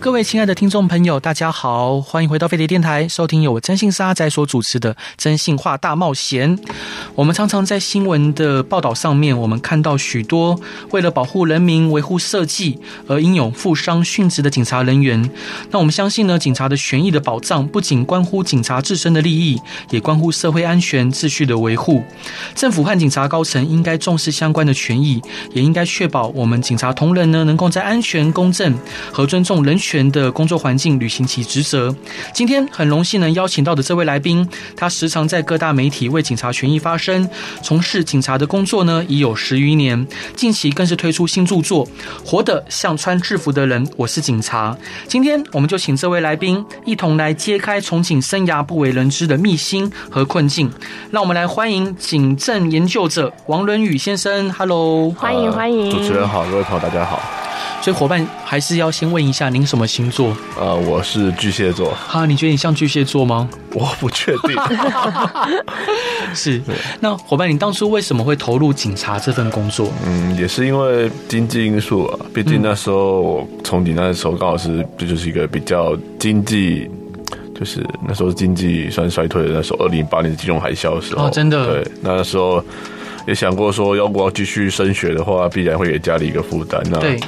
各位亲爱的听众朋友，大家好，欢迎回到飞碟电台，收听由我征信沙仔所主持的《真信话大冒险》。我们常常在新闻的报道上面，我们看到许多为了保护人民、维护社稷而英勇负伤殉职的警察人员。那我们相信呢，警察的权益的保障不仅关乎警察自身的利益，也关乎社会安全秩序的维护。政府和警察高层应该重视相关的权益，也应该确保我们警察同仁呢，能够在安全、公正和尊重人权的工作环境履行其职责。今天很荣幸能邀请到的这位来宾，他时常在各大媒体为警察权益发声，从事警察的工作呢已有十余年。近期更是推出新著作《活得像穿制服的人》，我是警察。今天我们就请这位来宾一同来揭开从警生涯不为人知的秘辛和困境。让我们来欢迎警政研究者王伦宇先生。Hello，欢迎欢迎，主持人好，各位朋友大家好。所以伙伴还是要先问一下您什么星座？呃，我是巨蟹座。哈，你觉得你像巨蟹座吗？我不确定。是。那伙伴，你当初为什么会投入警察这份工作？嗯，也是因为经济因素啊。毕竟那时候我从警那时候刚好是这就是一个比较经济，就是那时候经济算衰退的那时候，二零零八年金融海啸的时候。哦，真的。对，那时候也想过说，要不要继续升学的话，必然会给家里一个负担。那对。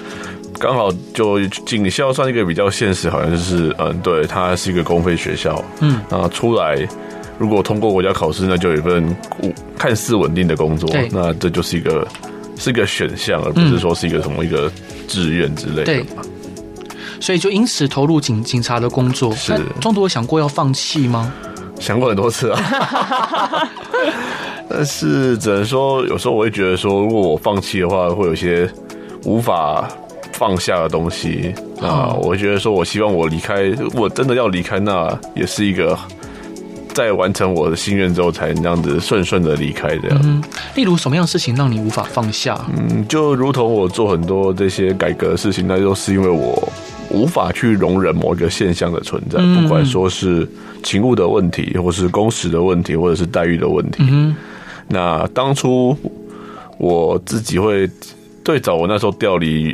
刚好就警校算一个比较现实，好像就是嗯，对，它是一个公费学校，嗯，那出来如果通过国家考试，那就有一份看似稳定的工作，那这就是一个是一个选项，而不是说是一个什么一个志愿之类的。对，所以就因此投入警警察的工作。是，中途有想过要放弃吗？想过很多次啊，但是只能说有时候我会觉得说，如果我放弃的话，会有些无法。放下的东西，啊我觉得说，我希望我离开，我真的要离开，那也是一个在完成我的心愿之后，才这样子顺顺的离开这样。嗯，例如什么样的事情让你无法放下？嗯，就如同我做很多这些改革的事情，那就是因为我无法去容忍某一个现象的存在，不管说是勤务的问题，或是工时的问题，或者是待遇的问题。嗯，那当初我自己会。最早我那时候调离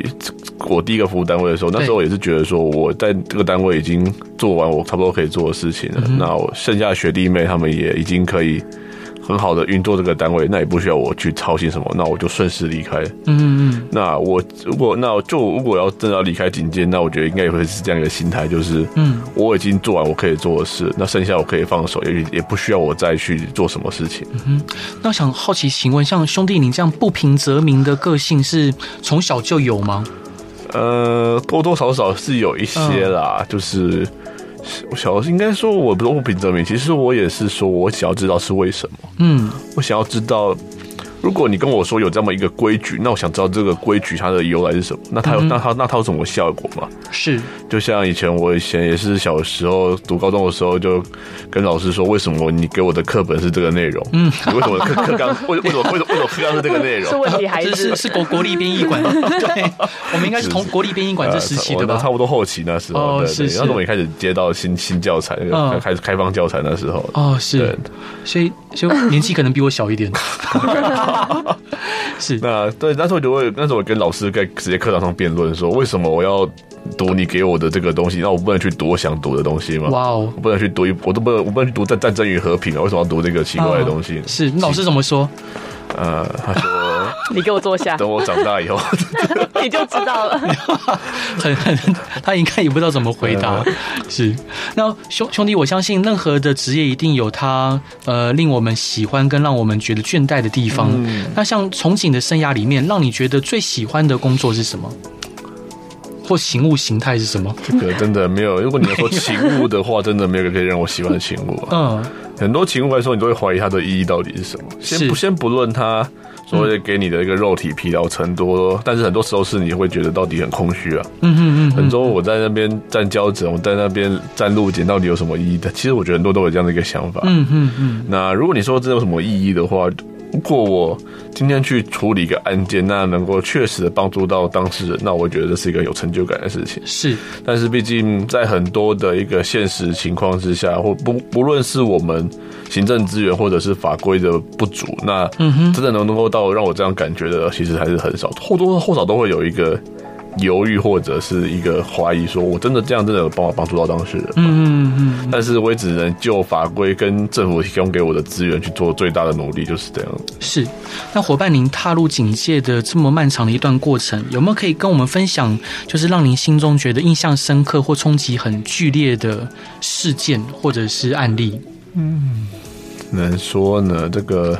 我第一个服务单位的时候，那时候也是觉得说我在这个单位已经做完我差不多可以做的事情了，那我剩下的学弟妹他们也已经可以。很好的运作这个单位，那也不需要我去操心什么，那我就顺势离开。嗯嗯。那我如果那就如果要真的要离开警界，那我觉得应该也会是这样一个心态，就是嗯，我已经做完我可以做的事，那剩下我可以放手，也也不需要我再去做什么事情。嗯，那我想好奇请问，像兄弟你这样不平则鸣的个性是从小就有吗？呃，多多少少是有一些啦，嗯、就是。我小应该说，我不是不平证明，其实我也是说，我想要知道是为什么。嗯，我想要知道。如果你跟我说有这么一个规矩，那我想知道这个规矩它的由来是什么？那它有、嗯、那它那它有什么效果吗？是，就像以前我以前也是小时候读高中的时候，就跟老师说，为什么你给我的课本是这个内容？嗯，你为什么课课纲 为为什么为什么为什么课纲是这个内容？是问题还是是是国国立编译馆？对，我们应该是从国立编译馆这时期的吧？差不多后期那时候，哦、对，对，对，然后我们也开始接到新新教材，那个开始开放教材那时候。哦，是，所以所以年纪可能比我小一点。是那对，那时候我就会，那时候我跟老师在直接课堂上辩论说，为什么我要读你给我的这个东西？那我不能去读我想读的东西吗？哇哦，我不能去读一，我都不能，我不能去读《战战争与和平》啊？为什么要读这个奇怪的东西？是老师怎么说？呃，他说。你给我坐下。等我长大以后，你就知道了。很 很，他应该也不知道怎么回答。是，那兄兄弟，我相信任何的职业一定有他呃令我们喜欢跟让我们觉得倦怠的地方。嗯、那像从警的生涯里面，让你觉得最喜欢的工作是什么？或勤务形态是什么？这个真的没有。如果你要说勤务的话，真的没有一个可以让我喜欢的勤务。嗯，很多勤务来说，你都会怀疑它的意义到底是什么。先不先不论它。所谓给你的一个肉体疲劳程度，但是很多时候是你会觉得到底很空虚啊。嗯嗯嗯，很多我在那边站交警，我在那边站路检，到底有什么意义的？其实我觉得很多都有这样的一个想法。嗯嗯嗯。那如果你说这有什么意义的话，如果我今天去处理一个案件，那能够确实的帮助到当事人，那我觉得这是一个有成就感的事情。是，但是毕竟在很多的一个现实情况之下，或不不论是我们行政资源或者是法规的不足，那真的能能够到让我这样感觉的，其实还是很少，或多或少都会有一个。犹豫或者是一个怀疑，说我真的这样真的有办法帮助到当事人吗？嗯嗯嗯。但是我也只能就法规跟政府提供给我的资源去做最大的努力，就是这样。是。那伙伴，您踏入警界的这么漫长的一段过程，有没有可以跟我们分享，就是让您心中觉得印象深刻或冲击很剧烈的事件或者是案例？嗯，能说呢，这个。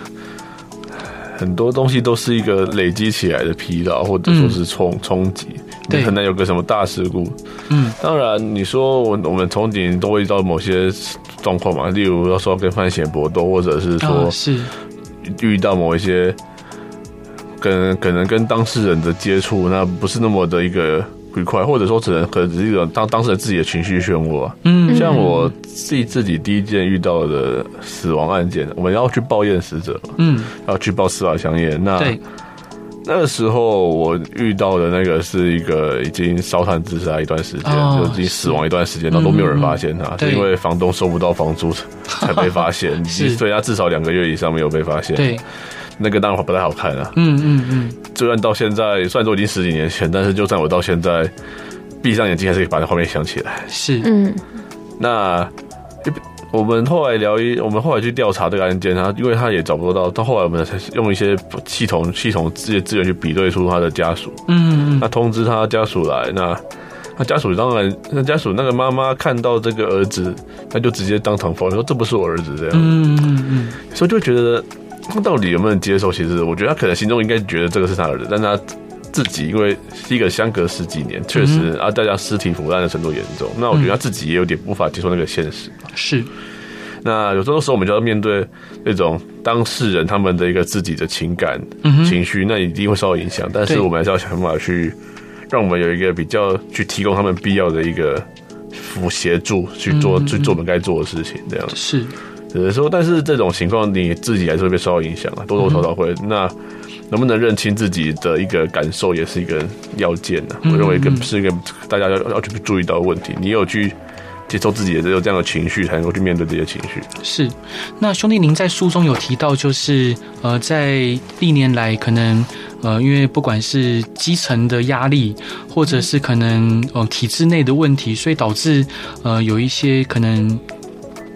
很多东西都是一个累积起来的疲劳，或者说是冲冲击，你很难有个什么大事故。嗯，当然，你说我我们从警都会遇到某些状况嘛，例如要说跟犯嫌搏斗，或者是说是遇到某一些跟可能跟当事人的接触，那不是那么的一个。愉快，或者说只能可能只是一种当当事人自己的情绪漩涡。嗯，像我自己自己第一件遇到的死亡案件，我们要去报验死者，嗯，要去报司法相验。那对那个时候我遇到的那个是一个已经烧炭自杀一段时间，哦、就已经死亡一段时间，那都没有人发现他，是因为房东收不到房租 才被发现，所以他至少两个月以上没有被发现。对。那个当然不太好看啊。嗯嗯嗯。就算到现在，虽然说已经十几年前，但是就算我到现在，闭上眼睛还是可以把那画面想起来。是。嗯。那我们后来聊一，我们后来去调查这个案件，他因为他也找不到，到后来我们才用一些系统系统这些资源去比对出他的家属。嗯嗯。那通知他家属来，那他家属当然，那家属那个妈妈看到这个儿子，他就直接当场否认说这不是我儿子这样。嗯嗯嗯。所以就觉得。他到底有没有接受？其实我觉得他可能心中应该觉得这个是他儿子，但他自己因为第一个相隔十几年，确实啊，大家尸体腐烂的程度严重，那我觉得他自己也有点无法接受那个现实。是。那有时候时候我们就要面对那种当事人他们的一个自己的情感情绪，那一定会受到影响。但是我们还是要想办法去让我们有一个比较去提供他们必要的一个辅协助去做去做我们该做的事情，这样是。只是说，但是这种情况你自己还是会被受到影响啊，多多少少会。那能不能认清自己的一个感受，也是一个要件呢？我认为，跟是一个大家要要去注意到的问题。你有去接受自己的这有这样的情绪，才能够去面对这些情绪。是。那兄弟，您在书中有提到，就是呃，在历年来，可能呃，因为不管是基层的压力，或者是可能呃体制内的问题，所以导致呃有一些可能。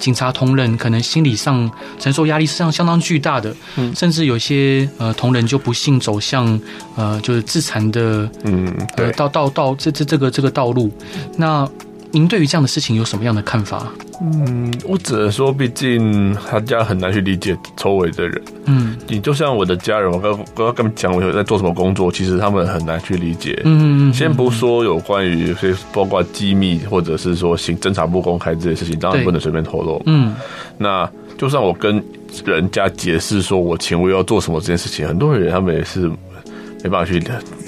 警察同仁可能心理上承受压力是上相当巨大的，嗯，甚至有些呃同仁就不幸走向呃就是自残的，嗯，呃到到到这这这个这个道路，那。您对于这样的事情有什么样的看法？嗯，我只能说，毕竟他家很难去理解周围的人。嗯，你就像我的家人，我刚刚刚跟他们讲，我有在做什么工作，其实他们很难去理解。嗯嗯。先不说有关于些包括机密或者是说行侦查不公开这些事情，当然不能随便透露。嗯。那就算我跟人家解释说我请我要做什么这件事情，很多人他们也是没办法去。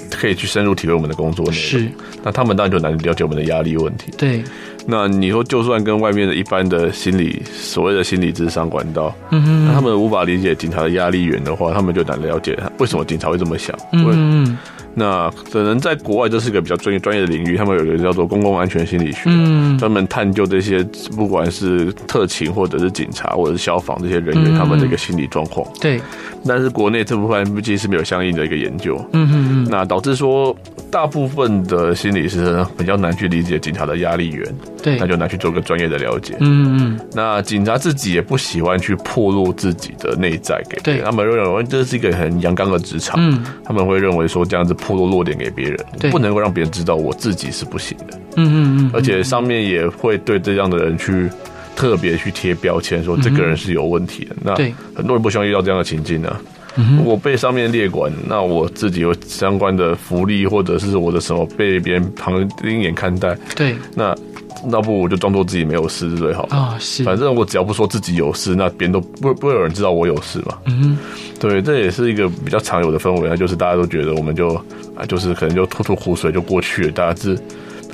可以去深入体会我们的工作内容，是。那他们当然就难了解我们的压力问题。对。那你说，就算跟外面的一般的心理所谓的心理智商管道，嗯哼，那他们无法理解警察的压力源的话，他们就难了解为什么警察会这么想。嗯嗯。那可能在国外这是一个比较专业专业的领域，他们有一个叫做公共安全心理学，嗯，专门探究这些不管是特勤或者是警察或者是消防这些人员他们的一个心理状况。对。但是国内这部分其实是没有相应的一个研究，嗯嗯嗯，那导致说大部分的心理师比较难去理解警察的压力源，对，那就难去做个专业的了解，嗯嗯，那警察自己也不喜欢去暴露自己的内在给别人，他们认为这是一个很阳刚的职场，嗯，他们会认为说这样子暴露弱点给别人，对，不能够让别人知道我自己是不行的，嗯嗯嗯，而且上面也会对这样的人去。特别去贴标签，说这个人是有问题的。那很多人不希望遇到这样的情境呢、啊。我被上面列管，那我自己有相关的福利，或者是我的什么被别人旁另眼看待。对，那那不我就装作自己没有事是最好啊。是，反正我只要不说自己有事，那别人都不不会有人知道我有事嘛。嗯哼，对，这也是一个比较常有的氛围，那就是大家都觉得我们就啊，就是可能就吐吐苦水就过去了，大家是，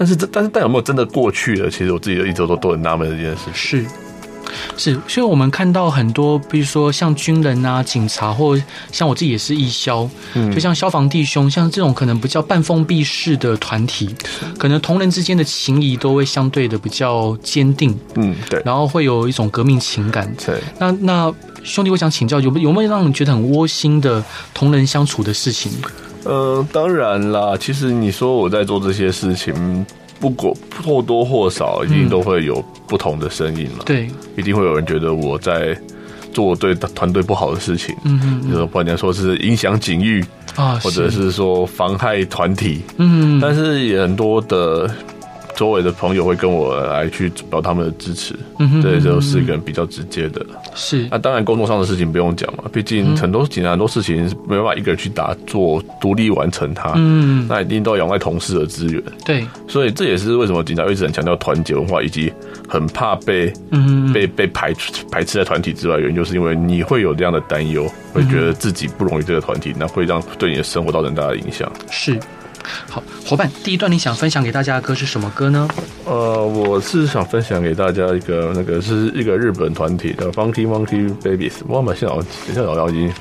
但是这但是但有没有真的过去了？其实我自己一直都都很纳闷这件事。是。是，所以我们看到很多，比如说像军人啊、警察，或像我自己也是义消，嗯，就像消防弟兄，像这种可能比较半封闭式的团体，可能同人之间的情谊都会相对的比较坚定，嗯，对，然后会有一种革命情感。对，那那兄弟，我想请教，有有没有让你觉得很窝心的同人相处的事情？呃，当然啦，其实你说我在做这些事情。不过或多或少，一定都会有不同的声音了。对，一定会有人觉得我在做对团队不好的事情。嗯嗯，就是不管说是影响警誉啊，或者是说妨害团体。嗯，但是也很多的。周围的朋友会跟我来去表他们的支持，嗯，对，就是一个比较直接的。是，那当然工作上的事情不用讲嘛，毕竟很多警察很多事情是没办法一个人去打做独立完成它，嗯，那一定都要仰赖同事的资源。对，所以这也是为什么警察一直很强调团结文化，以及很怕被嗯被被排排斥在团体之外，原因就是因为你会有这样的担忧，会觉得自己不融入这个团体，那会让对你的生活造成很大的影响。是。好，伙伴，第一段你想分享给大家的歌是什么歌呢？呃，我是想分享给大家一个那个是一个日本团体的 Funky Monkey Babies。我们现在好像现在好像已经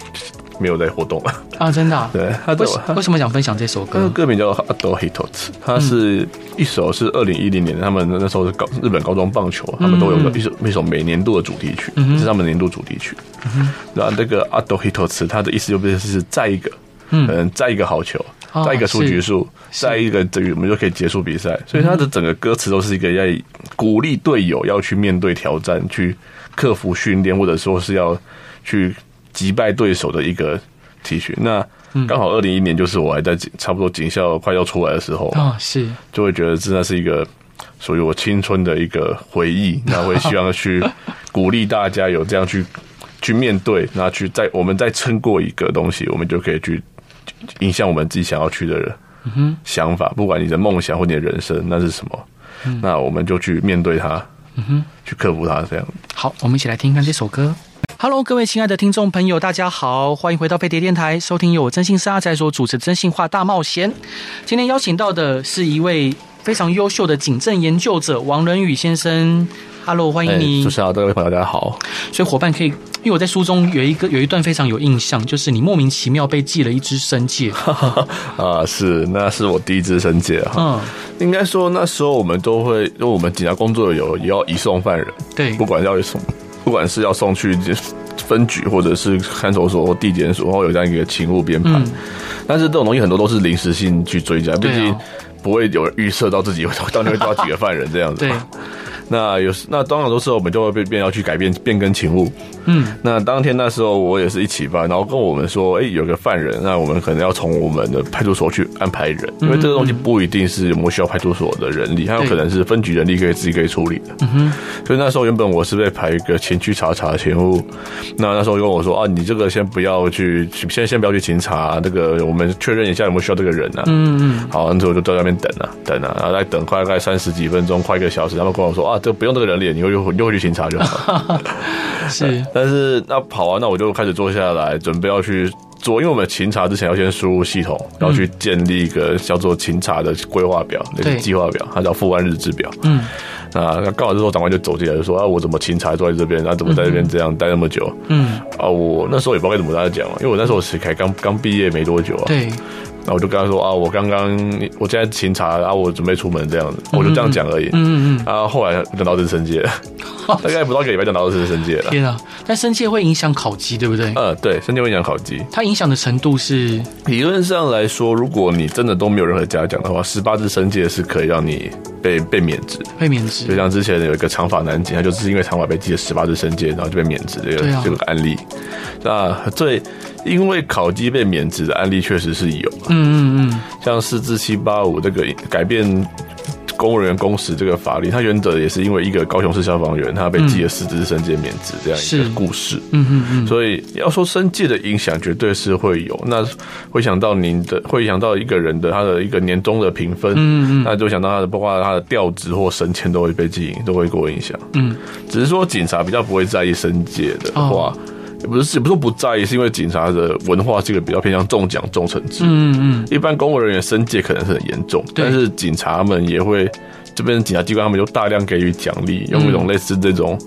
没有在活动了啊，真的、啊？对，他为为什么想分享这首歌？歌歌名叫做 Ado Hitotsu，它是一首是二零一零年他们那时候是高日本高中棒球，他们都有一首一首每年度的主题曲，嗯、是他们年度主题曲。嗯、然后那个 Ado Hitotsu，它的意思就变成是再一个，嗯，再一个好球。再一个出局数，再一个这个我们就可以结束比赛。所以他的整个歌词都是一个要鼓励队友要去面对挑战，去克服训练，或者说是要去击败对手的一个 T 恤。那刚好二零一一年就是我还在差不多警校快要出来的时候啊，是就会觉得真的是一个属于我青春的一个回忆。那我也希望去鼓励大家有这样去去面对，那去再我们再撑过一个东西，我们就可以去。影响我们自己想要去的人嗯想法，不管你的梦想或你的人生，那是什么？那我们就去面对它，嗯去克服它，这样。好，我们一起来听一看这首歌。Hello，各位亲爱的听众朋友，大家好，欢迎回到飞碟电台，收听由我征信社阿宅所主持的《征信话大冒险》。今天邀请到的是一位非常优秀的警政研究者王仁宇先生。Hello，欢迎你。主持人好，各位朋友，大家好。所以伙伴可以，因为我在书中有一个有一段非常有印象，就是你莫名其妙被寄了一支申诫。啊，是，那是我第一只生戒哈。嗯，应该说那时候我们都会，因为我们警察工作有也要移送犯人，对，不管要送，不管是要送去分局或者是看守所或地检所，然后有这样一个勤务编排。嗯，但是这种东西很多都是临时性去追加，毕竟不会有人预测到自己会到底会抓几个犯人这样子。对。那有时，那当然有时候我们就会被变要去改变变更勤务。嗯，那当天那时候我也是一起吧，然后跟我们说，哎、欸，有个犯人，那我们可能要从我们的派出所去安排人，因为这个东西不一定是我们需要派出所的人力，它有可能是分局人力可以自己可以处理的。嗯哼，所以那时候原本我是被排一个前去查查勤务，那那时候跟我说啊，你这个先不要去，先先不要去勤查，这个我们确认一下有没有需要这个人啊。嗯嗯，好，那时候我就在那边等啊等啊，然后再等快大概三十几分钟，快一个小时，他们跟我说啊。就不用这个人脸，你就又又会去巡查就好。是，但是那跑完，那我就开始坐下来，准备要去做，因为我们勤查之前要先输入系统，然后去建立一个叫做勤查的规划表，那个计划表，它叫复案日志表。嗯，啊，刚好这时候长官就走进来就说啊，我怎么勤查坐在这边，啊，怎么在这边这样待那么久？嗯，啊，我那时候也不知道该怎么跟他讲嘛，因为我那时候是才刚刚毕业没多久啊。对。那我就跟他说啊，我刚刚我现在勤查啊，我准备出门这样子，我就这样讲而已。嗯嗯嗯。啊，后来等到这申诫，大概不到一个礼拜就拿到这申诫了。天啊！但申诫会影响考绩，对不对？呃，对，申诫会影响考绩。它影响的程度是，理论上来说，如果你真的都没有任何嘉奖的话，十八支申诫是可以让你被被免职，被免职。就像之前有一个长发男警，他就是因为长发被记了十八支申诫，然后就被免职这个这个案例。那，最因为考鸡被免职的案例确实是有。嗯嗯嗯。像四至七八五这个改变公务人员工时这个法律，它原则也是因为一个高雄市消防员他被记了失职申诫免职这样一个故事。嗯嗯嗯。所以要说申诫的影响，绝对是会有。那会想到您的，会想到一个人的他的一个年终的评分。嗯嗯。那就想到他的，包括他的调职或升迁都会被记，都会给我影响。嗯。只是说警察比较不会在意申诫的话。哦也不是，也不是说不在意，是因为警察的文化这个比较偏向重奖重惩制。嗯嗯，一般公务人员申诫可能是很严重，但是警察们也会，这边警察机关他们就大量给予奖励，用一种类似这种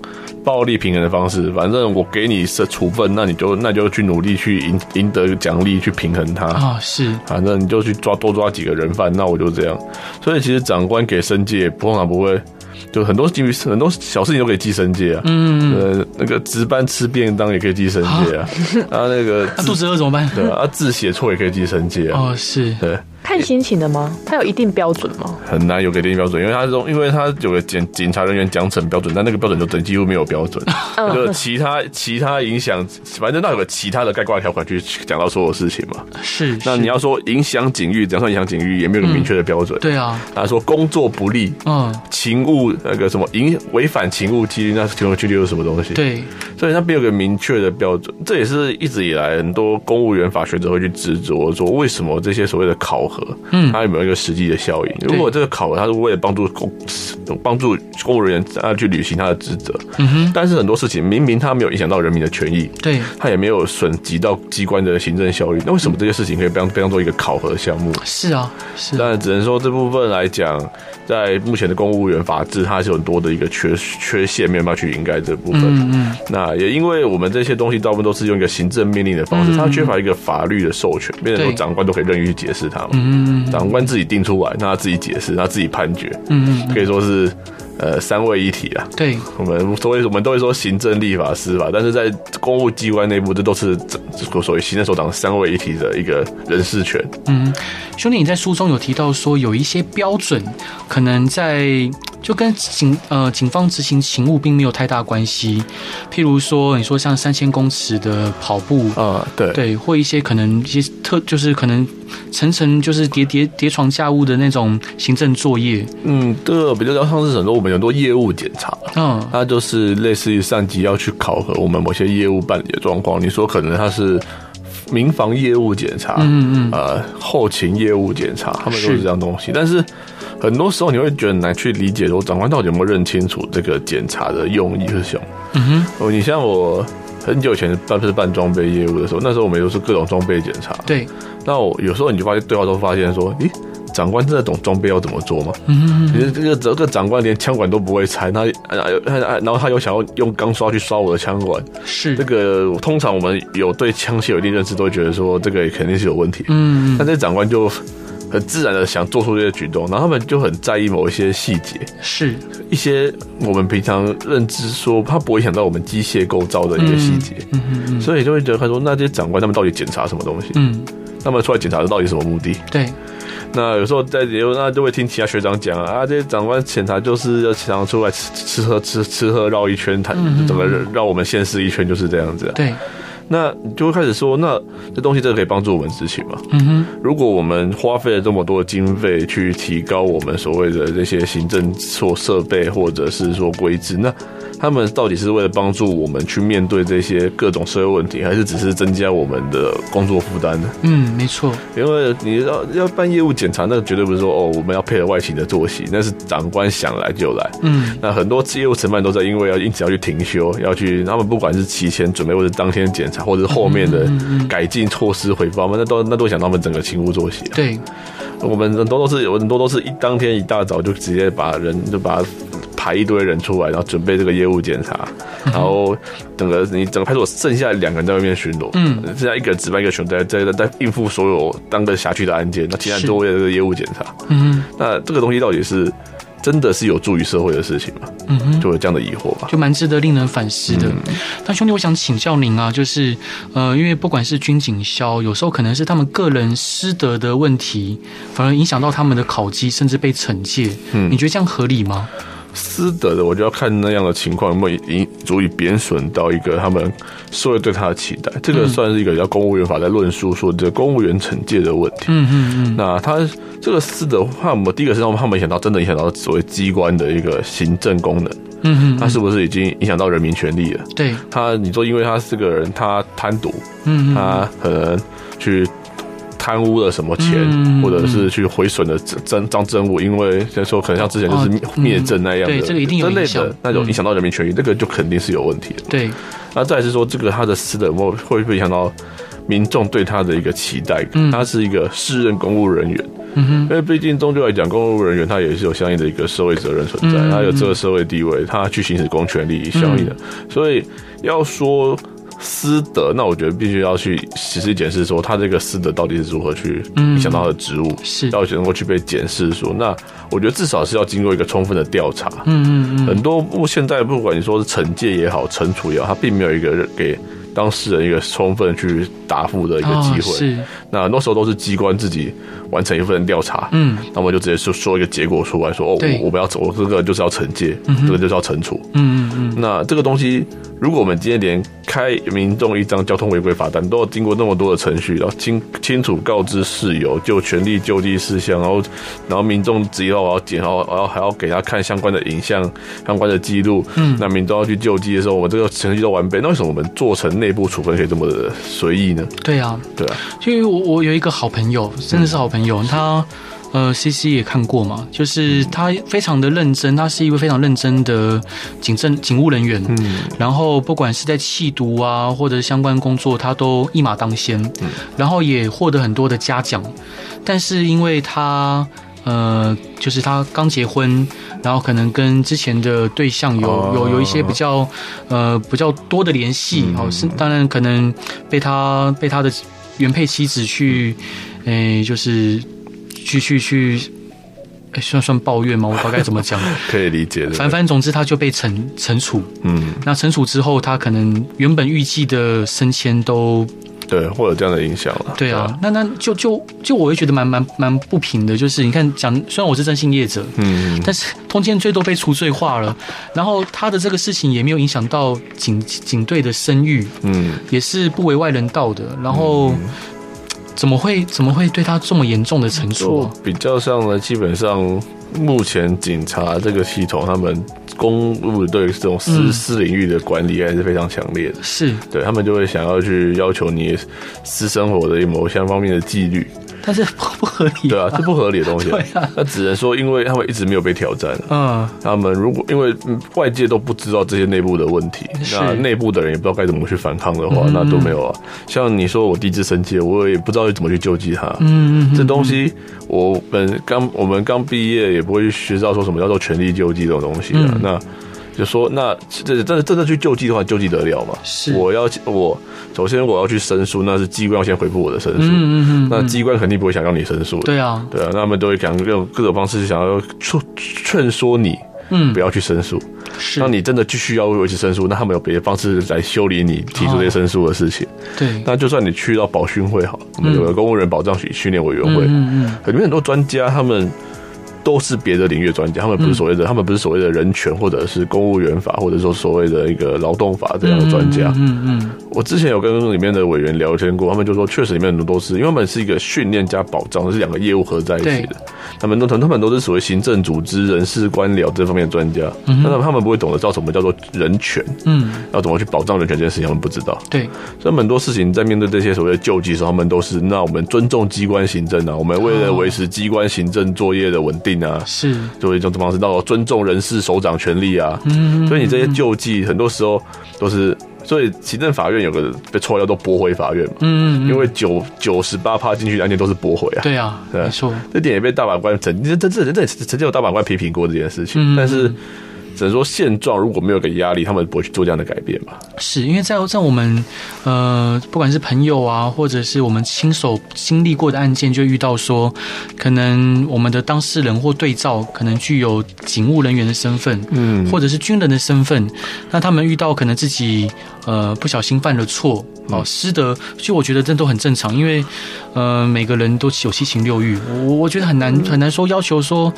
暴力平衡的方式。反正我给你是处分，那你就那就去努力去赢赢得奖励去平衡它啊。是，反正你就去抓多抓几个人犯，那我就这样。所以其实长官给申诫，通常不会。就很多很多小事情都可以寄生界啊，嗯，呃，那个值班吃便当也可以寄生界啊，啊，那个肚子饿怎么办？对啊，字写错也可以寄生界啊。哦，是，对。看心情的吗？他有一定标准吗？很难有个一定标准，因为他这种，因为他有个检警察人员奖惩标准，但那个标准就等几乎没有标准，就其他其他影响，反正那有个其他的概括条款去讲到所有事情嘛。是，那你要说影响警誉，怎样算影响警誉，也没有个明确的标准。对啊，他说工作不利，嗯，勤务那个什么影违反勤务纪律，那勤务纪律又是什么东西？对，所以那边有个明确的标准，这也是一直以来很多公务员法学者会去执着说，为什么这些所谓的考核，嗯，他有没。有一个实际的效应。如果这个考核，他是为了帮助公帮助公务人员啊去履行他的职责，嗯哼。但是很多事情明明他没有影响到人民的权益，对，他也没有损及到机关的行政效率。那为什么这些事情可以被当被当做一个考核项目？是啊，是。但只能说这部分来讲，在目前的公务员法制，它是有很多的一个缺缺陷，没有办法去掩盖这部分。嗯嗯。那也因为我们这些东西大部分都是用一个行政命令的方式，它缺乏一个法律的授权，变成说长官都可以任意去解释它嘛。嗯嗯。长官。自己定出来，让他自己解释，他自己判决，嗯嗯，可以说是呃三位一体啊。对，我们所以我们都会说行政、立法、司法，但是在公务机关内部，这都是所谓行政首长三位一体的一个人事权。嗯，兄弟，你在书中有提到说有一些标准，可能在。就跟警呃警方执行勤务并没有太大关系，譬如说你说像三千公尺的跑步呃，对。对，或一些可能一些特就是可能层层就是叠叠叠床架物的那种行政作业，嗯，这个比较像是很多我们很多业务检查，嗯，它就是类似于上级要去考核我们某些业务办理的状况，你说可能它是。民防业务检查，嗯嗯，呃，后勤业务检查，他们都是这样东西。是，但是很多时候你会觉得难去理解，说长官到底有没有认清楚这个检查的用意是什么？嗯哼，哦，你像我很久以前办是办装备业务的时候，那时候我们都是各种装备检查。对，那我有时候你就发现对话都发现说，咦。长官真的懂装备要怎么做吗？嗯，其实这个这个长官连枪管都不会拆，他然后他又想要用钢刷去刷我的枪管，是这个通常我们有对枪械有一定认识，都会觉得说这个肯定是有问题。嗯，但这长官就很自然的想做出这些举动，然后他们就很在意某一些细节，是一些我们平常认知说他不会想到我们机械构造的一些细节，嗯嗯，所以就会觉得他说那这些长官他们到底检查什么东西？嗯，他们出来检查的到底什么目的？对。那有时候在也有，那就会听其他学长讲啊，啊，这些长官检查就是要经常出来吃吃喝吃吃喝绕一圈，他怎么绕我们县市一圈就是这样子啊。对，那你就会开始说，那这东西真的可以帮助我们执行吗？嗯哼，如果我们花费了这么多的经费去提高我们所谓的这些行政措设备或者是说规制，那。他们到底是为了帮助我们去面对这些各种社会问题，还是只是增加我们的工作负担呢？嗯，没错。因为你要要办业务检查，那绝对不是说哦，我们要配合外勤的作息，那是长官想来就来。嗯，那很多业务承办都在因为要因此要去停休，要去他们不管是提前准备，或者当天检查，或者是后面的改进措施回报嘛，那都那都想他们整个勤务作息。对，我们很多都是有很多都是一当天一大早就直接把人就把。排一堆人出来，然后准备这个业务检查，然后整个你整个派出所剩下两个人在外面巡逻，嗯，剩下一个人值班，一个巡在在在应付所有当个辖区的案件，那其他人都为了这个业务检查，嗯，那这个东西到底是真的是有助于社会的事情吗？嗯哼，就有这样的疑惑吧，就蛮值得令人反思的。但兄弟，我想请教您啊，就是呃，因为不管是军警消，有时候可能是他们个人师德的问题，反而影响到他们的考绩，甚至被惩戒。嗯，你觉得这样合理吗？私德的，我就要看那样的情况有没有已足以贬损到一个他们社会对他的期待。这个算是一个叫公务员法在论述说这公务员惩戒的问题。嗯嗯嗯。那他这个私德，话，我们第一个是让他们影响到真的影响到所谓机关的一个行政功能。嗯嗯。他是不是已经影响到人民权利了？对。他，你说因为他是个人，他贪渎，嗯，他可能去。贪污了什么钱，嗯、或者是去毁损了真赃赃物，因为先说可能像之前就是灭证那样的，对这个一定有影响，那种影响到人民权益，这、嗯、个就肯定是有问题的。对，那再是说这个他的私德会会不会影响到民众对他的一个期待？嗯，他是一个适任公务人员，嗯哼，因为毕竟终究来讲，公务人员他也是有相应的一个社会责任存在，嗯、他有这个社会地位，他去行使公权力相应的，嗯、所以要说。私德，那我觉得必须要去实时检视，说他这个私德到底是如何去影响到他的职务，是要能够去被检视。说，那我觉得至少是要经过一个充分的调查。嗯嗯嗯，很多不现在不管你说是惩戒也好，惩处也好，他并没有一个人给当事人一个充分去答复的一个机会。哦、是，那很多时候都是机关自己完成一份调查，嗯，那么就直接说说一个结果出来说，哦，我我不要走，我这个就是要惩戒，嗯、这个就是要惩处。嗯嗯嗯，那这个东西。如果我们今天连开民众一张交通违规罚单都要经过那么多的程序，然后清清楚告知事由，就权利救济事项，然后然后民众只要我要检，然后然后还要给他看相关的影像、相关的记录，嗯，那民众要去救济的时候，我们这个程序都完备，那为什么我们做成内部处分可以这么的随意呢？对啊，对啊，因为我我有一个好朋友，真的是好朋友，嗯、他。呃，C C 也看过嘛，就是他非常的认真，他是一位非常认真的警政警务人员。嗯，然后不管是在缉毒啊，或者相关工作，他都一马当先。嗯，然后也获得很多的嘉奖。但是因为他呃，就是他刚结婚，然后可能跟之前的对象有有有一些比较呃比较多的联系哦，是当然可能被他被他的原配妻子去，诶，就是。去去去，哎，算算抱怨吗？我不知道该怎么讲。可以理解的。反反总之，他就被惩惩处。嗯，那惩处之后，他可能原本预计的升迁都对，会有这样的影响了。对啊，那那就就就我会觉得蛮蛮蛮不平的。就是你看，讲虽然我是征信业者，嗯，但是通奸罪都被除罪化了，然后他的这个事情也没有影响到警警队的声誉，嗯，也是不为外人道的。然后。嗯怎么会怎么会对他这么严重的惩处啊？比较上呢，基本上目前警察这个系统，他们公务对这种私、嗯、私领域的管理还是非常强烈的。是，对他们就会想要去要求你私生活的某些方面的纪律。但是不合理，对啊，是不合理的东西。对啊，那只能说，因为他们一直没有被挑战。嗯，他们如果因为外界都不知道这些内部的问题，那内部的人也不知道该怎么去反抗的话，那都没有啊。像你说我低智生气，我也不知道怎么去救济他。嗯，这东西我们刚我们刚毕业也不会去学到说什么叫做权力救济这种东西的。那就说，那这真的真的去救济的话，救济得了吗？是，我要我首先我要去申诉，那是机关要先回复我的申诉。嗯嗯嗯。那机关肯定不会想让你申诉。对啊，对啊，那他们都会想用各种方式想要劝劝说你，嗯，不要去申诉。是。那你真的继续要维持申诉，那他们有别的方式来修理你提出这些申诉的事情。对。那就算你去到保训会好，我们有个公务员保障训训练委员会，嗯嗯，里面很多专家他们。都是别的领域专家，他们不是所谓的，嗯、他们不是所谓的人权，或者是公务员法，或者说所谓的一个劳动法这样的专家。嗯嗯，嗯，我之前有跟里面的委员聊天过，他们就说，确实里面很多都是，因为他们是一个训练加保障，是两个业务合在一起的。他们都他们都是所谓行政组织、人事官僚这方面的专家，但他们他们不会懂得叫什么叫做人权，嗯，要怎么去保障人权这件事情，他们不知道。对，所以很多事情在面对这些所谓的救济时候，他们都是那我们尊重机关行政啊，我们为了维持机关行政作业的稳定啊，是。就会用这种方式，到尊重人事首长权利啊。嗯，所以你这些救济很多时候都是，所以行政法院有个被错叫做驳回法院嘛。嗯，因为九九十八趴进去的案件都是驳回啊。对啊，没错。这点也被大法官曾这这这这曾经有大法官批评过这件事情，但是。只能说现状如果没有给压力，他们不会去做这样的改变吧？是因为在在我们呃，不管是朋友啊，或者是我们亲手经历过的案件，就遇到说，可能我们的当事人或对照可能具有警务人员的身份，嗯，或者是军人的身份，那他们遇到可能自己呃不小心犯了错，哦，师德，其实我觉得这都很正常，因为呃，每个人都有七情六欲，我我觉得很难很难说要求说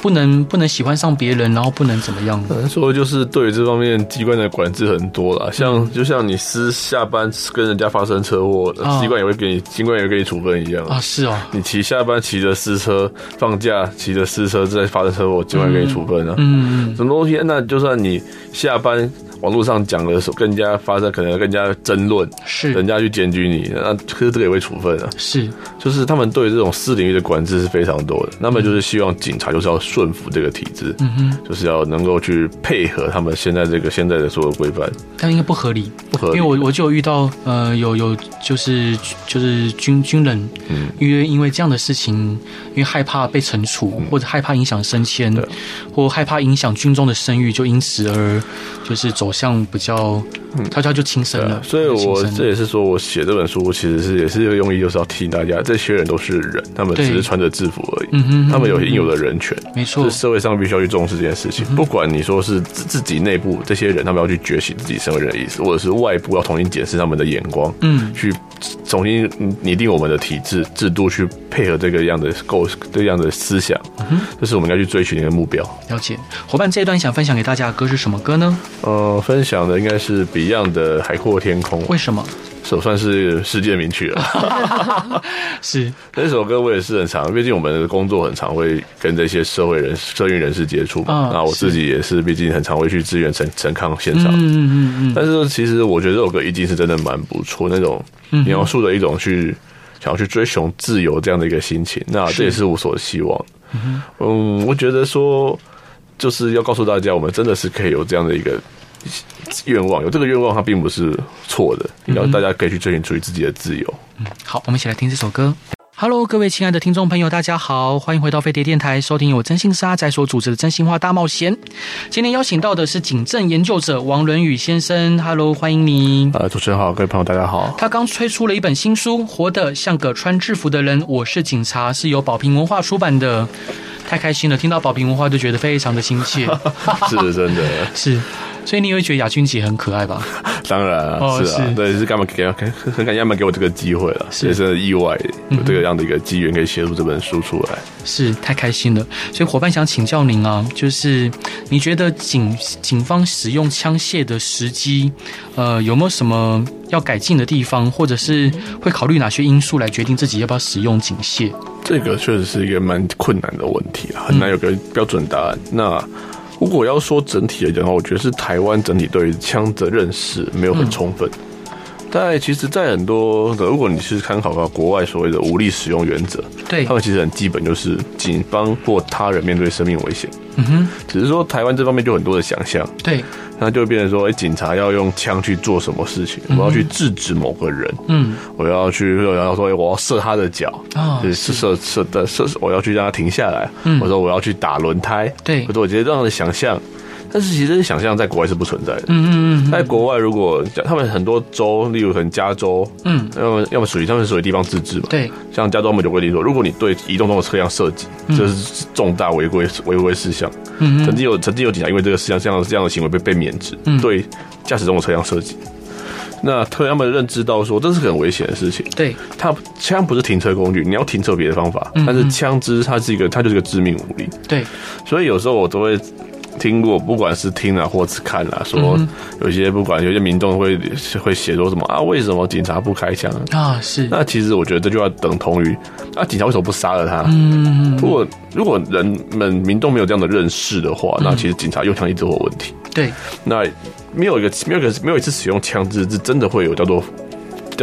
不能不能喜欢上别人，然后不能怎么样。可能说就是对于这方面机关的管制很多啦，像就像你私下班跟人家发生车祸，机关也会给你，机关也会给你处分一样啊。是哦，你骑下班骑着私车放假骑着私车再发生车祸，机关给你处分啊。嗯嗯，什么东西？那就算你下班。网络上讲的时候，跟人家发生可能跟人家争论，是人家去检举你，那可是这个也会处分啊。是，就是他们对这种私领域的管制是非常多的。那么就是希望警察就是要顺服这个体制，嗯哼，就是要能够去配合他们现在这个现在的所有规范。但应该不合理，不合理，因为我我就有遇到呃有有就是就是军军人，嗯，因为因为这样的事情，因为害怕被惩处，嗯、或者害怕影响升迁，或害怕影响军中的声誉，就因此而就是走。像比较，他他就轻生了，所以我这也是说我写这本书，其实是也是用意，就是要提醒大家，这些人都是人，他们只是穿着制服而已，嗯哼，他们有应有的人权，没错，是社会上必须要去重视这件事情。不管你说是自自己内部这些人，他们要去觉醒自己身为人的意思，或者是外部要重新检视他们的眼光，嗯，去重新拟定我们的体制制度，去配合这个样的构这样的思想，嗯，这是我们应该去追寻的一个目标。了解，伙伴，这一段想分享给大家的歌是什么歌呢？呃。分享的应该是 Beyond 的《海阔天空》。为什么？首算是世界名曲了。是那首歌我也是很常，毕竟我们的工作很常会跟这些社会人、社运人士接触嘛。那、哦、我自己也是，毕竟很常会去支援陈陈康现场。嗯嗯嗯。但是其实我觉得这首歌一定是真的蛮不错，那种描述的一种去想要去追寻自由这样的一个心情。那这也是我所希望。嗯，我觉得说就是要告诉大家，我们真的是可以有这样的一个。愿望有这个愿望，它并不是错的，然后大家可以去追寻属于自己的自由。嗯，好，我们一起来听这首歌。Hello，各位亲爱的听众朋友，大家好，欢迎回到飞碟电台，收听由我征信社阿宅所主持的《真心话大冒险》。今天邀请到的是警政研究者王伦宇先生，Hello，欢迎你。呃，主持人好，各位朋友大家好。他刚推出了一本新书《活得像个穿制服的人》，我是警察，是由宝瓶文化出版的。太开心了，听到宝瓶文化就觉得非常的亲切，是真的，是。所以你会觉得雅君姐很可爱吧？当然啊，哦、是啊，是对，是干嘛给很感谢他们给我这个机会了，也是意外有这个样的一个机缘可以写出这本书出来，是太开心了。所以伙伴想请教您啊，就是你觉得警警方使用枪械的时机，呃，有没有什么要改进的地方，或者是会考虑哪些因素来决定自己要不要使用警械？这个确实是一个蛮困难的问题啊，很难有个标准答案。嗯、那如果要说整体来讲的话，我觉得是台湾整体对于枪的认识没有很充分。但其实，在很多的，如果你是参考到国外所谓的武力使用原则，对，他们其实很基本，就是警方或他人面对生命危险，嗯哼，只是说台湾这方面就很多的想象，对。那就会变成说，哎，警察要用枪去做什么事情？我要去制止某个人，嗯，我要去，然后说，我要射他的脚，啊，是射射的射，我要去让他停下来，嗯，我说我要去打轮胎，对，或者我觉得这样的想象，但是其实想象在国外是不存在的，嗯嗯嗯，在国外如果他们很多州，例如可能加州，嗯，要么要么属于他们属于地方自治嘛，对，像加州我们就规定说，如果你对移动中的车辆射击，这是重大违规违规事项。嗯，曾经有曾经有警察因为这个事项这样这样的行为被被免职，嗯，对驾驶中的车辆射击。那特他们认知到说这是很危险的事情。对，他枪不是停车工具，你要停车别的方法，嗯但是枪支它是一个它就是一个致命武力。对，所以有时候我都会。听过，不管是听了或是看了，说有些不管有些民众会会写说什么啊？为什么警察不开枪啊？是那其实我觉得这句话等同于啊，警察为什么不杀了他？嗯，如果如果人们民众没有这样的认识的话，那其实警察用枪一直会有问题。对，那没有一个没有一个没有一次使用枪支是真的会有叫做。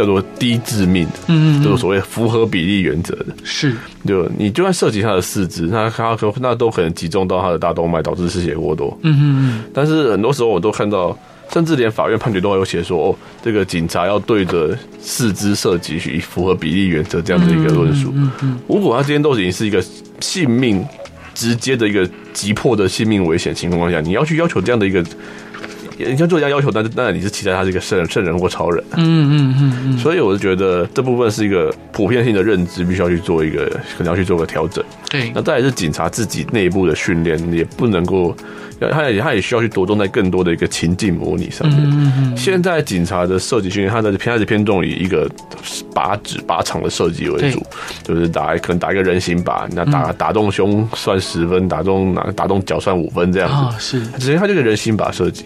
叫做低致命的，嗯，就是所谓符合比例原则的，是，就你就算涉及他的四肢，那他可那都可能集中到他的大动脉，导致失血过多，嗯嗯，但是很多时候我都看到，甚至连法院判决都会有写说，哦，这个警察要对着四肢射击，以符合比例原则这样的一个论述。嗯嗯，如果他今天都已经是一个性命直接的一个急迫的性命危险情况下，你要去要求这样的一个。你像做这样要求，但是当然你是期待他是一个圣人、圣人或超人。嗯嗯嗯嗯。所以我是觉得这部分是一个普遍性的认知，必须要去做一个，可能要去做个调整。对。那再来是警察自己内部的训练，也不能够，他也他也需要去着重在更多的一个情境模拟上面。嗯嗯。现在警察的设计训练，他的偏还是偏重于一个靶指靶场的设计为主，就是打可能打一个人形靶，那打打中胸算十分，打中哪打中脚算五分这样子。啊，是。直接他就是人形靶射击。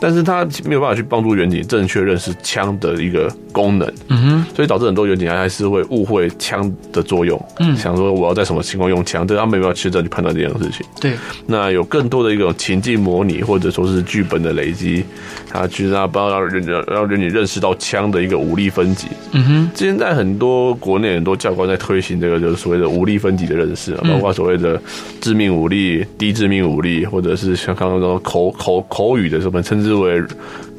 但是他没有办法去帮助远景正确认识枪的一个功能，嗯哼，所以导致很多远景还是会误会枪的作用，嗯，想说我要在什么情况用枪，对他没有办法去真去判断这件事情。对，那有更多的一种情境模拟或者说是剧本的累积，他其实他帮让让让你认识到枪的一个武力分级，嗯哼，现在很多国内很多教官在推行这个就是所谓的武力分级的认识，包括所谓的致命武力、低致命武力，或者是像刚刚说口口口语的什么称之。为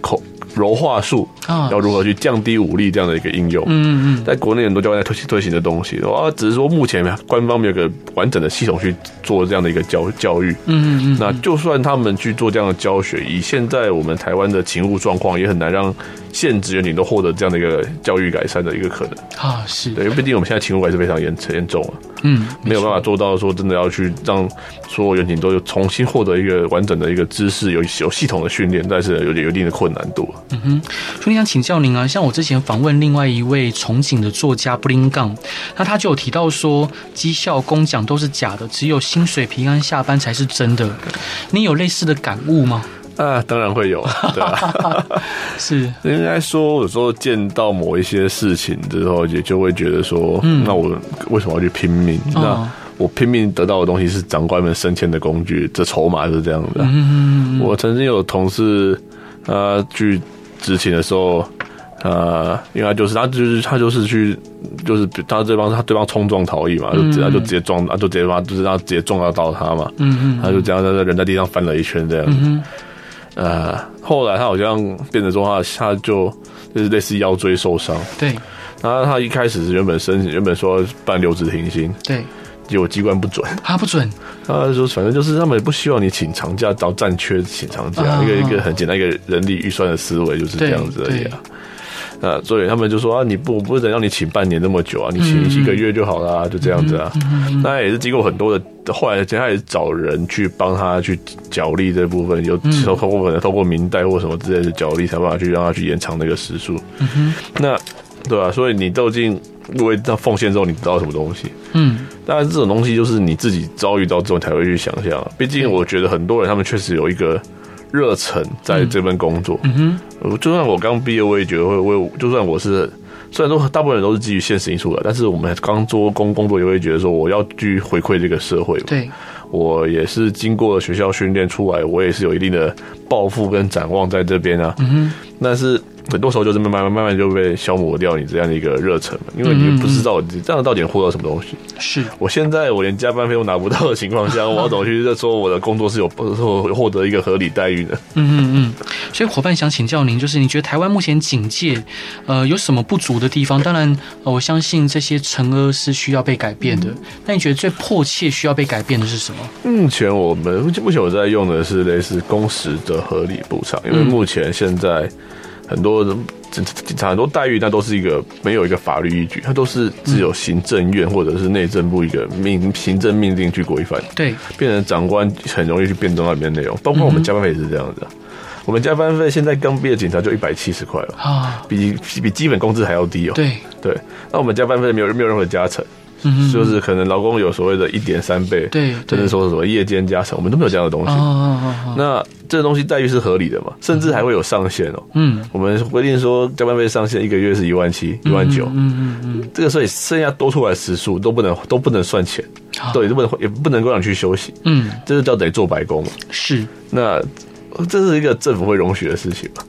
口柔化术啊，要如何去降低武力这样的一个应用？嗯嗯，在国内很多教官在推行推行的东西，啊，只是说目前官方没有个完整的系统去做这样的一个教教育。嗯嗯，那就算他们去做这样的教学，以现在我们台湾的勤务状况，也很难让现职员警都获得这样的一个教育改善的一个可能啊。是对，因为毕竟我们现在勤务还是非常严严重啊。嗯，没有办法做到说真的要去让所有员警都有重新获得一个完整的一个知识，有有系统的训练，但是有有一定的困难度。嗯哼，所以想请教您啊，像我之前访问另外一位从警的作家布林杠，那他就有提到说，绩效工奖都是假的，只有薪水平安下班才是真的。你有类似的感悟吗？啊，当然会有，对吧？是应该说，有时候见到某一些事情之后，也就会觉得说，嗯，那我为什么要去拼命？哦、那我拼命得到的东西是长官们升迁的工具，这筹码是这样的。嗯，我曾经有同事，他去执勤的时候，呃，因为他就是他就是他就是去就是他这帮他对方冲撞逃逸嘛，就直接就直接撞，他就直接把就是他直接撞到到他嘛，嗯嗯，他就这样在人在地上翻了一圈这样子。嗯呃，后来他好像变成说他他就就是类似腰椎受伤，对。然后他一开始是原本申请，原本说办留职停薪，对。结果机关不准，他不准。他说反正就是他们也不希望你请长假，找战缺请长假，一个一个很简单一个人力预算的思维就是这样子而已啊。啊，所以他们就说啊，你不不能让你请半年那么久啊，你请一个月就好了，就这样子啊。那也是经过很多的，后来接下来找人去帮他去角力这部分，有透过可能透过明代或什么之类的角力，才办法去让他去延长那个时数。那对啊，所以你究竟为他奉献之后，你得到什么东西？嗯，当然这种东西就是你自己遭遇到之后才会去想象。毕竟我觉得很多人他们确实有一个。热忱在这份工作，嗯哼，就算我刚毕业，我也觉得会，为，就算我是，虽然说大部分人都是基于现实因素的，但是我们刚做工工作，也会觉得说我要去回馈这个社会。对，我也是经过了学校训练出来，我也是有一定的抱负跟展望在这边啊。嗯哼，但是。很多时候就是慢慢慢慢就被消磨掉你这样的一个热忱，因为你不知道你这样到底获得什么东西。是我现在我连加班费都拿不到的情况下，我要怎么去说我的工作是有获获得一个合理待遇呢？嗯嗯嗯。所以伙伴想请教您，就是你觉得台湾目前警戒呃有什么不足的地方？当然，我相信这些惩恶是需要被改变的。那你觉得最迫切需要被改变的是什么？目前我们目前我在用的是类似工时的合理补偿，因为目前现在。很多人警察很多待遇，那都是一个没有一个法律依据，它都是只有行政院或者是内政部一个命行政命令去规范。对，变成长官很容易去变动那里面内容，包括我们加班费也是这样子。我们加班费现在刚毕业警察就一百七十块了啊，比比基本工资还要低哦。对对，那我们加班费没有没有任何加成。嗯，就是可能劳工有所谓的一点三倍，对，甚至说什么夜间加成，我们都没有这样的东西。那这个东西待遇是合理的嘛？甚至还会有上限哦。嗯，我们规定说加班费上限一个月是一万七、一万九。嗯嗯嗯，这个所以剩下多出来时数都不能都不能算钱，对，都不能也不能够让你去休息。嗯，这就叫得做白工。是，那这是一个政府会容许的事情吗？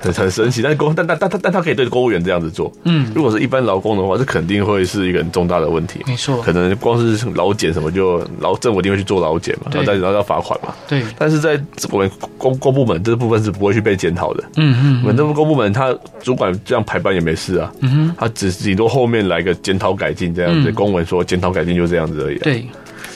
很很神奇，但是公但但但但但他可以对公务员这样子做，嗯，如果是一般劳工的话，这肯定会是一个很重大的问题，没错，可能光是劳检什么就劳政府一定会去做劳检嘛，然后再然后要罚款嘛，对，但是在我们公公部门这个部分是不会去被检讨的，嗯嗯，我们这个公部门他主管这样排班也没事啊，嗯哼，他只顶多后面来个检讨改进这样子，公文说检讨改进就这样子而已，对，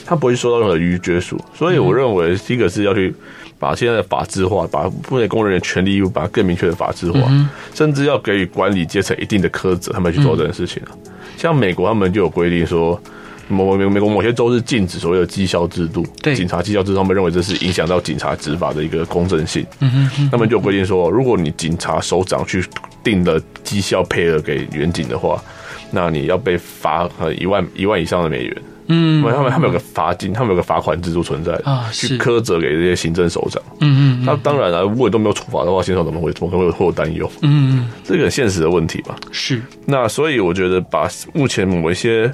他不会受到任何逾矩约束，所以我认为第一个是要去。把现在的法制化，把部队工人的权利义务，把它更明确的法制化，嗯甚至要给予管理阶层一定的苛责，他们去做这件事情啊。像美国，他们就有规定说，某美美国某些州是禁止所谓的绩效制度，对警察绩效制度，他们认为这是影响到警察执法的一个公正性。嗯哼哼，他们就有规定说，如果你警察首长去定了绩效配额给远警的话，那你要被罚呃一万一万以上的美元。嗯，因为他们他们有个罚金，他们有个罚款制度存在啊是去苛责给这些行政首长。嗯嗯那当然了，如果都没有处罚的话，行政怎么会怎么会会有担忧？嗯嗯，这个很现实的问题吧。是，那所以我觉得把目前某一些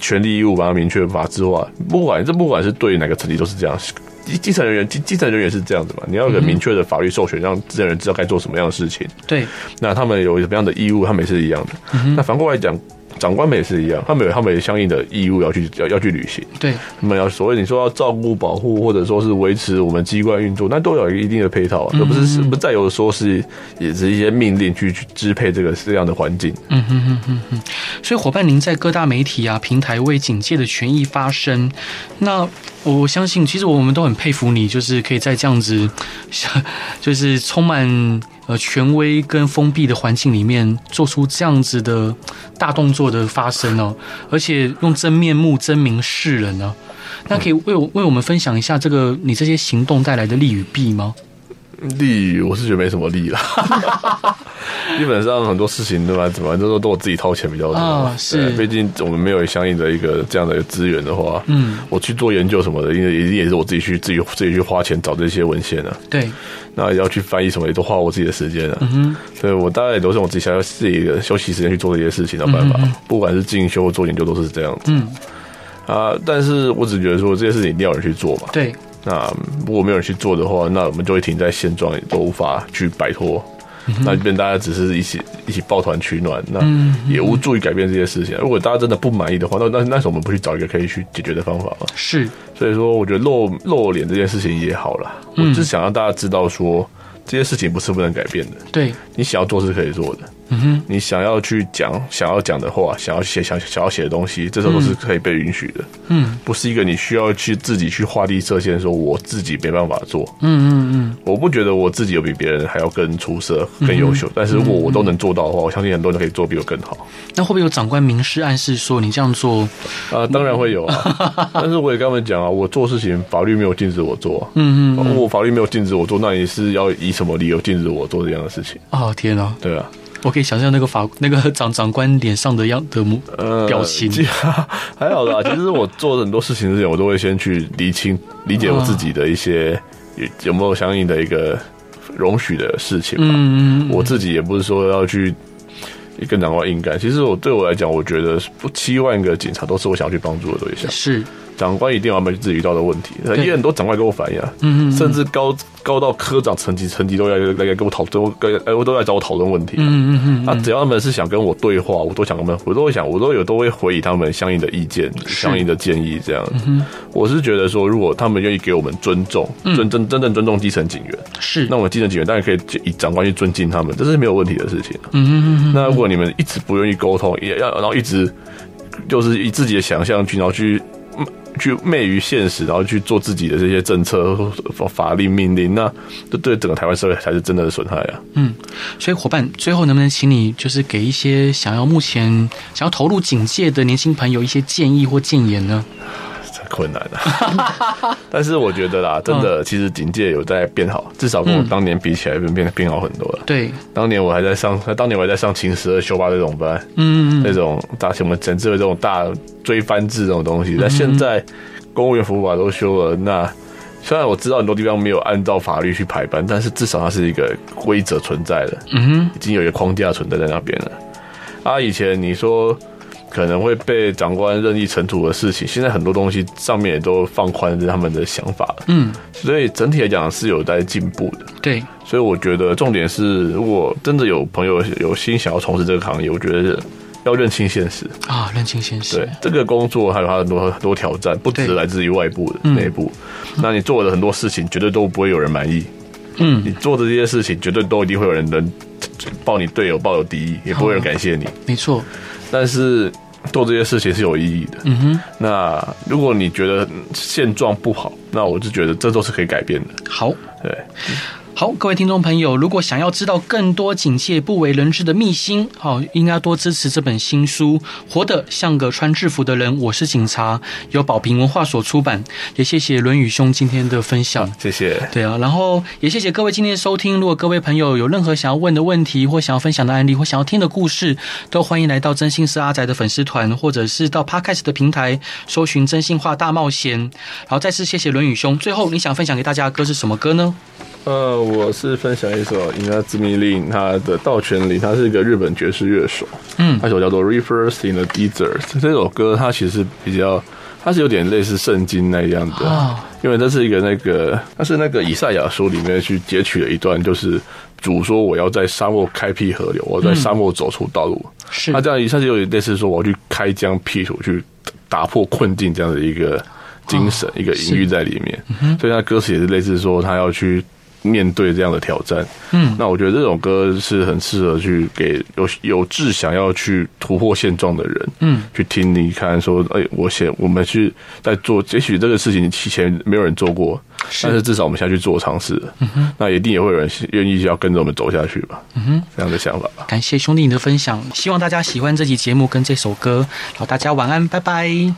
权利义务把它明确法制化，不管这不管是对哪个层级都是这样。基基层人员基基层人员是这样子嘛？你要有个明确的法律授权，让这些人知道该做什么样的事情。对，那他们有什么样的义务，他们也是一样的。嗯那反过来讲。长官们也是一样，他们有他们有相应的义务要去要要去履行。对，他们要所谓你说要照顾、保护，或者说是维持我们机关运作，那都有一定的配套啊，而不是是不再有说是也是一些命令去去支配这个这样的环境。嗯哼哼哼哼。所以伙伴，您在各大媒体啊平台为警戒的权益发声，那我相信其实我们都很佩服你，就是可以在这样子，就是充满。呃，权威跟封闭的环境里面做出这样子的大动作的发生哦，而且用真面目真名示人呢，那可以为我为我们分享一下这个你这些行动带来的利与弊吗？利，我是觉得没什么利了。基本上很多事情对吧？怎么都都我自己掏钱比较多。啊，是。毕竟我们没有相应的一个这样的资源的话，嗯，我去做研究什么的，因为一定也是我自己去自己自己去花钱找这些文献啊。对。那要去翻译什么，也都花我自己的时间啊。嗯哼。所以我大概也都是我自己想要自己的休息时间去做这些事情的办法。嗯、不管是进修或做研究，都是这样子。嗯。啊，但是我只觉得说这些事情一定要有人去做嘛。对。那如果没有人去做的话，那我们就会停在现状，也都无法去摆脱。嗯、那这边大家只是一起一起抱团取暖，那也无助于改变这些事情。如果大家真的不满意的话，那那那时候我们不去找一个可以去解决的方法吗？是。所以说，我觉得露露脸这件事情也好了。我只是想让大家知道说，这些事情不是不能改变的。对，你想要做是可以做的。嗯哼，你想要去讲想要讲的话，想要写想想要写的东西，这时候都是可以被允许的。嗯，不是一个你需要去自己去画地设限，说我自己没办法做。嗯嗯嗯，我不觉得我自己有比别人还要更出色、更优秀。但是如果我都能做到的话，我相信很多人可以做比我更好。那会不会有长官明示暗示说你这样做？啊，当然会有啊。但是我也跟他们讲啊，我做事情法律没有禁止我做。嗯嗯，我法律没有禁止我做，那你是要以什么理由禁止我做这样的事情？哦天哪！对啊。我可以想象那个法 那个长长官脸上的样的表情，呃、还好啦。其实我做很多事情之前，我都会先去理清、理解我自己的一些有有没有相应的一个容许的事情嘛。嗯，我自己也不是说要去跟长官硬干。其实我对我来讲，我觉得不七万个警察都是我想要去帮助的对象。是。长官一定要面对自己遇到的问题，也很多长官跟我反映啊，嗯嗯，甚至高高到科长层级层级都要来来跟我讨，都跟哎我都来找我讨论问题，嗯嗯嗯，那只要他们是想跟我对话，我都想跟他们，我都会想，我都有都会回以他们相应的意见、相应的建议这样。子。我是觉得说，如果他们愿意给我们尊重，尊真真正尊重基层警员，是，那我们基层警员当然可以以长官去尊敬他们，这是没有问题的事情。嗯嗯嗯，那如果你们一直不愿意沟通，也要然后一直就是以自己的想象去然后去。去昧于现实，然后去做自己的这些政策、法令、命令，那这对整个台湾社会才是真的损害啊。嗯，所以伙伴，最后能不能请你就是给一些想要目前想要投入警界的年轻朋友一些建议或建言呢？困难的，但是我觉得啦，真的，其实警界有在变好，至少跟我当年比起来，变变变好很多了。对，当年我还在上，当年我还在上秦十二修八这种班，嗯，那种大什么整治的这种大追番制这种东西，但现在公务员服务法都修了，那虽然我知道很多地方没有按照法律去排班，但是至少它是一个规则存在的，嗯哼，已经有一个框架存在在那边了。啊，以前你说。可能会被长官任意惩处的事情，现在很多东西上面也都放宽他们的想法了，嗯，所以整体来讲是有在进步的。对，所以我觉得重点是，如果真的有朋友有心想要从事这个行业，我觉得要认清现实啊，认清现实。对，这个工作还有它很多很多挑战，不只是来自于外部的内部。那你做的很多事情，绝对都不会有人满意。嗯，你做的这些事情，绝对都一定会有人能报你队友，抱有敌意，也不会有人感谢你。没错。但是做这些事情是有意义的。嗯哼，那如果你觉得现状不好，那我就觉得这都是可以改变的。好，对。好，各位听众朋友，如果想要知道更多警界不为人知的秘辛，好，应该多支持这本新书《活得像个穿制服的人》，我是警察，由宝瓶文化所出版。也谢谢伦宇兄今天的分享，谢谢。对啊，然后也谢谢各位今天的收听。如果各位朋友有任何想要问的问题，或想要分享的案例，或想要听的故事，都欢迎来到真心是阿宅的粉丝团，或者是到 Podcast 的平台搜寻“真心话大冒险”。然后再次谢谢伦宇兄。最后，你想分享给大家的歌是什么歌呢？呃，我是分享一首 Inazumi Lin，他的道泉里，他是一个日本爵士乐手。嗯，那首叫做《Rivers in the Desert》。这首歌它其实比较，它是有点类似圣经那样的，哦、因为这是一个那个，它是那个以赛亚书里面去截取了一段，就是主说我要在沙漠开辟河流，我在沙漠走出道路。是，他这样一下就有点类似说我要去开疆辟土，去打破困境这样的一个精神，哦、一个隐喻在里面。嗯、所以他歌词也是类似说他要去。面对这样的挑战，嗯，那我觉得这首歌是很适合去给有有志想要去突破现状的人，嗯，去听你看说，哎，我先我们去在做，也许这个事情以前没有人做过，是。但是至少我们现在去做尝试，嗯哼，那一定也会有人愿意要跟着我们走下去吧，嗯哼，这样的想法吧。感谢兄弟你的分享，希望大家喜欢这期节目跟这首歌，好，大家晚安，拜拜。